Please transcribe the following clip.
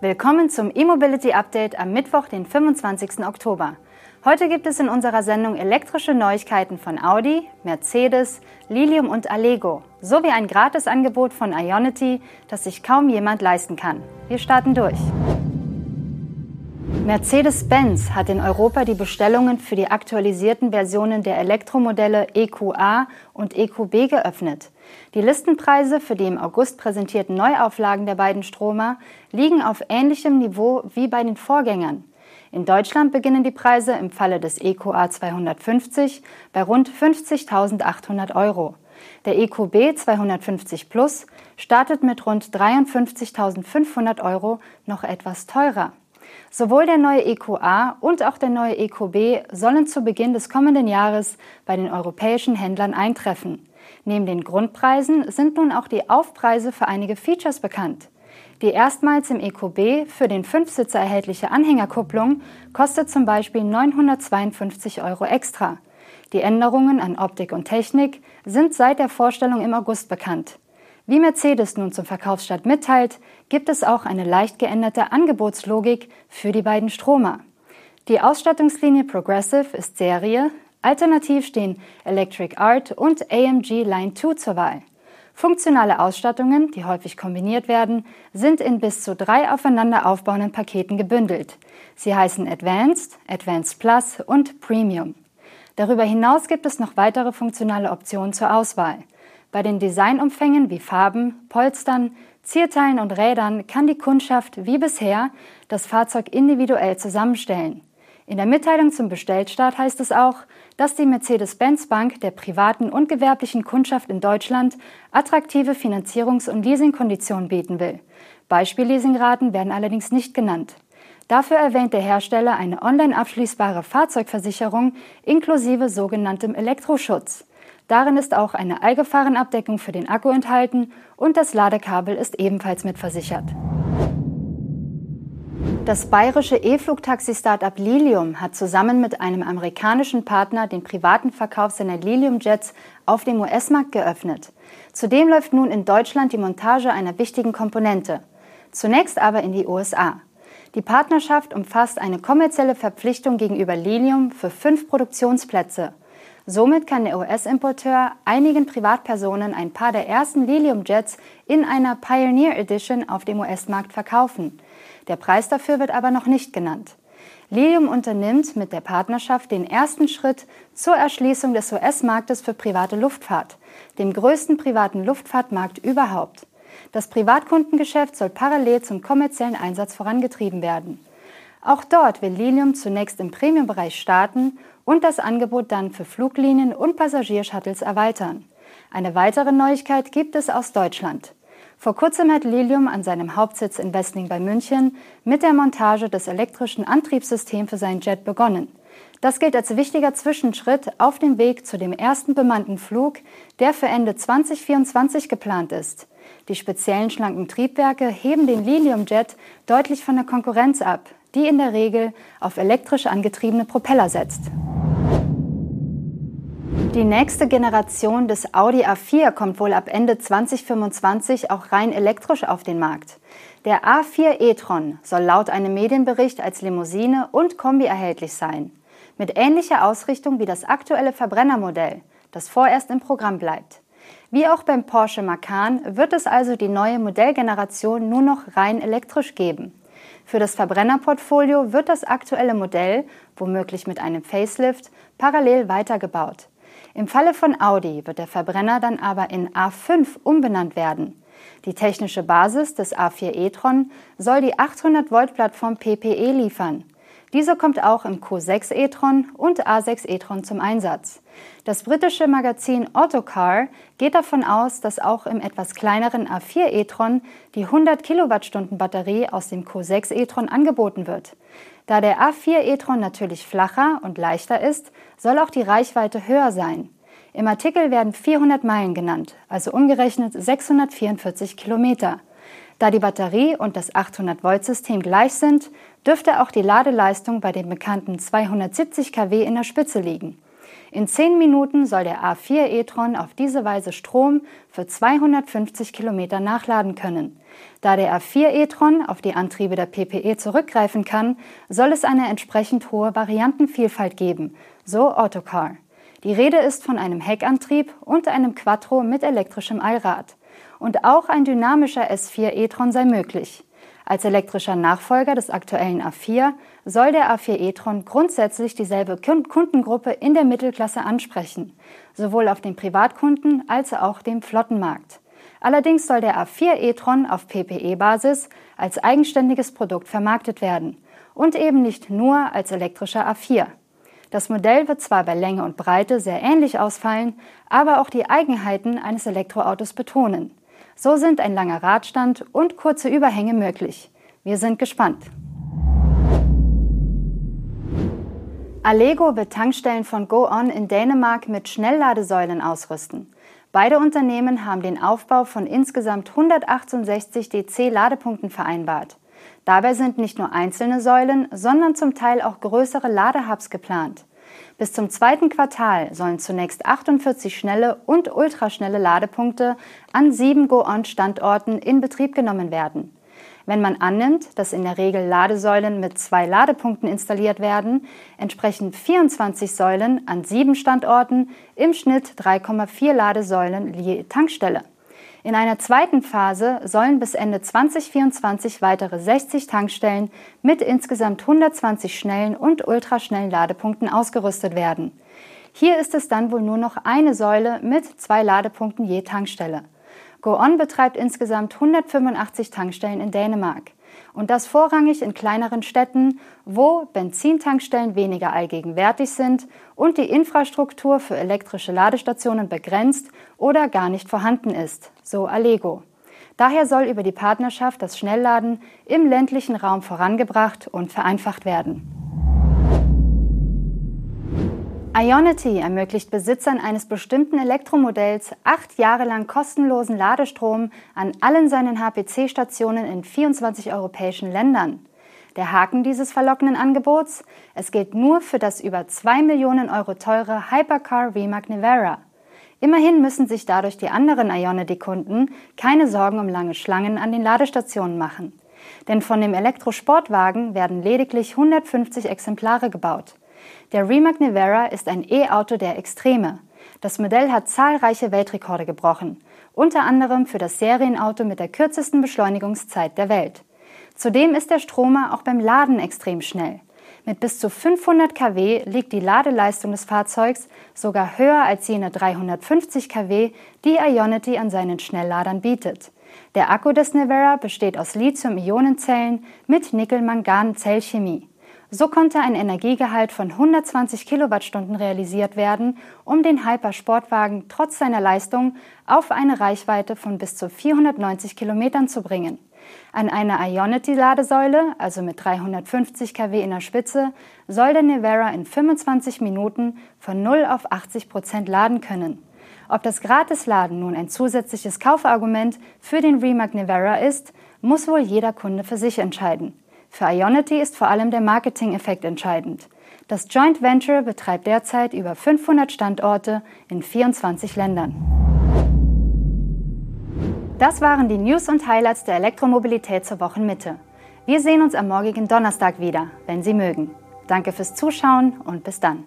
Willkommen zum E-Mobility Update am Mittwoch, den 25. Oktober. Heute gibt es in unserer Sendung elektrische Neuigkeiten von Audi, Mercedes, Lilium und Allego sowie ein Gratisangebot von Ionity, das sich kaum jemand leisten kann. Wir starten durch. Mercedes-Benz hat in Europa die Bestellungen für die aktualisierten Versionen der Elektromodelle EQA und EQB geöffnet. Die Listenpreise für die im August präsentierten Neuauflagen der beiden Stromer liegen auf ähnlichem Niveau wie bei den Vorgängern. In Deutschland beginnen die Preise im Falle des EQA 250 bei rund 50.800 Euro. Der EQB 250 Plus startet mit rund 53.500 Euro noch etwas teurer. Sowohl der neue EQA und auch der neue EQB sollen zu Beginn des kommenden Jahres bei den europäischen Händlern eintreffen. Neben den Grundpreisen sind nun auch die Aufpreise für einige Features bekannt. Die erstmals im EQB für den Fünfsitzer erhältliche Anhängerkupplung kostet zum Beispiel 952 Euro extra. Die Änderungen an Optik und Technik sind seit der Vorstellung im August bekannt. Wie Mercedes nun zum Verkaufsstart mitteilt, gibt es auch eine leicht geänderte Angebotslogik für die beiden Stromer. Die Ausstattungslinie Progressive ist Serie, alternativ stehen Electric Art und AMG Line 2 zur Wahl. Funktionale Ausstattungen, die häufig kombiniert werden, sind in bis zu drei aufeinander aufbauenden Paketen gebündelt. Sie heißen Advanced, Advanced Plus und Premium. Darüber hinaus gibt es noch weitere funktionale Optionen zur Auswahl. Bei den Designumfängen wie Farben, Polstern, Zierteilen und Rädern kann die Kundschaft wie bisher das Fahrzeug individuell zusammenstellen. In der Mitteilung zum Bestellstart heißt es auch, dass die Mercedes-Benz Bank der privaten und gewerblichen Kundschaft in Deutschland attraktive Finanzierungs- und Leasingkonditionen bieten will. Beispielleasingraten werden allerdings nicht genannt. Dafür erwähnt der Hersteller eine online abschließbare Fahrzeugversicherung inklusive sogenanntem Elektroschutz. Darin ist auch eine Allgefahrenabdeckung für den Akku enthalten und das Ladekabel ist ebenfalls mitversichert. Das bayerische E-Flugtaxi-Startup Lilium hat zusammen mit einem amerikanischen Partner den privaten Verkauf seiner Lilium-Jets auf dem US-Markt geöffnet. Zudem läuft nun in Deutschland die Montage einer wichtigen Komponente. Zunächst aber in die USA. Die Partnerschaft umfasst eine kommerzielle Verpflichtung gegenüber Lilium für fünf Produktionsplätze – Somit kann der US-Importeur einigen Privatpersonen ein paar der ersten Lilium-Jets in einer Pioneer Edition auf dem US-Markt verkaufen. Der Preis dafür wird aber noch nicht genannt. Lilium unternimmt mit der Partnerschaft den ersten Schritt zur Erschließung des US-Marktes für private Luftfahrt, dem größten privaten Luftfahrtmarkt überhaupt. Das Privatkundengeschäft soll parallel zum kommerziellen Einsatz vorangetrieben werden. Auch dort will Lilium zunächst im Premium-Bereich starten und das Angebot dann für Fluglinien und Passagiershuttles erweitern. Eine weitere Neuigkeit gibt es aus Deutschland. Vor kurzem hat Lilium an seinem Hauptsitz in Wessling bei München mit der Montage des elektrischen Antriebssystems für seinen Jet begonnen. Das gilt als wichtiger Zwischenschritt auf dem Weg zu dem ersten bemannten Flug, der für Ende 2024 geplant ist. Die speziellen schlanken Triebwerke heben den Lilium-Jet deutlich von der Konkurrenz ab, die in der Regel auf elektrisch angetriebene Propeller setzt. Die nächste Generation des Audi A4 kommt wohl ab Ende 2025 auch rein elektrisch auf den Markt. Der A4 e-tron soll laut einem Medienbericht als Limousine und Kombi erhältlich sein. Mit ähnlicher Ausrichtung wie das aktuelle Verbrennermodell, das vorerst im Programm bleibt. Wie auch beim Porsche Macan wird es also die neue Modellgeneration nur noch rein elektrisch geben. Für das Verbrennerportfolio wird das aktuelle Modell, womöglich mit einem Facelift, parallel weitergebaut. Im Falle von Audi wird der Verbrenner dann aber in A5 umbenannt werden. Die technische Basis des A4 e-tron soll die 800 Volt Plattform PPE liefern. Diese kommt auch im Q6 e-tron und A6 e-tron zum Einsatz. Das britische Magazin Autocar geht davon aus, dass auch im etwas kleineren A4 e-tron die 100 Kilowattstunden Batterie aus dem Q6 e-tron angeboten wird. Da der A4 e-tron natürlich flacher und leichter ist, soll auch die Reichweite höher sein. Im Artikel werden 400 Meilen genannt, also umgerechnet 644 Kilometer. Da die Batterie und das 800-Volt-System gleich sind, dürfte auch die Ladeleistung bei den bekannten 270 kW in der Spitze liegen. In zehn Minuten soll der A4 e-tron auf diese Weise Strom für 250 Kilometer nachladen können. Da der A4 e-tron auf die Antriebe der PPE zurückgreifen kann, soll es eine entsprechend hohe Variantenvielfalt geben, so Autocar. Die Rede ist von einem Heckantrieb und einem Quattro mit elektrischem Allrad. Und auch ein dynamischer S4 e-tron sei möglich. Als elektrischer Nachfolger des aktuellen A4 soll der A4 e-tron grundsätzlich dieselbe Kundengruppe in der Mittelklasse ansprechen, sowohl auf den Privatkunden als auch dem Flottenmarkt. Allerdings soll der A4 e-tron auf PPE-Basis als eigenständiges Produkt vermarktet werden und eben nicht nur als elektrischer A4. Das Modell wird zwar bei Länge und Breite sehr ähnlich ausfallen, aber auch die Eigenheiten eines Elektroautos betonen. So sind ein langer Radstand und kurze Überhänge möglich. Wir sind gespannt. Allego wird Tankstellen von GoOn in Dänemark mit Schnellladesäulen ausrüsten. Beide Unternehmen haben den Aufbau von insgesamt 168 DC-Ladepunkten vereinbart. Dabei sind nicht nur einzelne Säulen, sondern zum Teil auch größere Ladehubs geplant. Bis zum zweiten Quartal sollen zunächst 48 schnelle und ultraschnelle Ladepunkte an sieben Go-On-Standorten in Betrieb genommen werden. Wenn man annimmt, dass in der Regel Ladesäulen mit zwei Ladepunkten installiert werden, entsprechen 24 Säulen an sieben Standorten im Schnitt 3,4 Ladesäulen je Tankstelle. In einer zweiten Phase sollen bis Ende 2024 weitere 60 Tankstellen mit insgesamt 120 schnellen und ultraschnellen Ladepunkten ausgerüstet werden. Hier ist es dann wohl nur noch eine Säule mit zwei Ladepunkten je Tankstelle. GoOn betreibt insgesamt 185 Tankstellen in Dänemark und das vorrangig in kleineren Städten, wo Benzintankstellen weniger allgegenwärtig sind und die Infrastruktur für elektrische Ladestationen begrenzt oder gar nicht vorhanden ist, so Allego. Daher soll über die Partnerschaft das Schnellladen im ländlichen Raum vorangebracht und vereinfacht werden. Ionity ermöglicht Besitzern eines bestimmten Elektromodells acht Jahre lang kostenlosen Ladestrom an allen seinen HPC-Stationen in 24 europäischen Ländern. Der Haken dieses verlockenden Angebots? Es gilt nur für das über 2 Millionen Euro teure Hypercar Rimac Nevera. Immerhin müssen sich dadurch die anderen Ionity-Kunden keine Sorgen um lange Schlangen an den Ladestationen machen. Denn von dem Elektrosportwagen werden lediglich 150 Exemplare gebaut. Der Rimac Nevera ist ein E-Auto der Extreme. Das Modell hat zahlreiche Weltrekorde gebrochen, unter anderem für das Serienauto mit der kürzesten Beschleunigungszeit der Welt. Zudem ist der Stromer auch beim Laden extrem schnell. Mit bis zu 500 kW liegt die Ladeleistung des Fahrzeugs sogar höher als jene 350 kW, die Ionity an seinen Schnellladern bietet. Der Akku des Nevera besteht aus Lithium-Ionenzellen mit Nickel-Mangan-Zellchemie. So konnte ein Energiegehalt von 120 Kilowattstunden realisiert werden, um den Hyper-Sportwagen trotz seiner Leistung auf eine Reichweite von bis zu 490 Kilometern zu bringen. An einer Ionity-Ladesäule, also mit 350 kW in der Spitze, soll der Nevera in 25 Minuten von 0 auf 80 Prozent laden können. Ob das Gratisladen nun ein zusätzliches Kaufargument für den Rimac Nevera ist, muss wohl jeder Kunde für sich entscheiden. Für Ionity ist vor allem der Marketing-Effekt entscheidend. Das Joint Venture betreibt derzeit über 500 Standorte in 24 Ländern. Das waren die News und Highlights der Elektromobilität zur Wochenmitte. Wir sehen uns am morgigen Donnerstag wieder, wenn Sie mögen. Danke fürs Zuschauen und bis dann.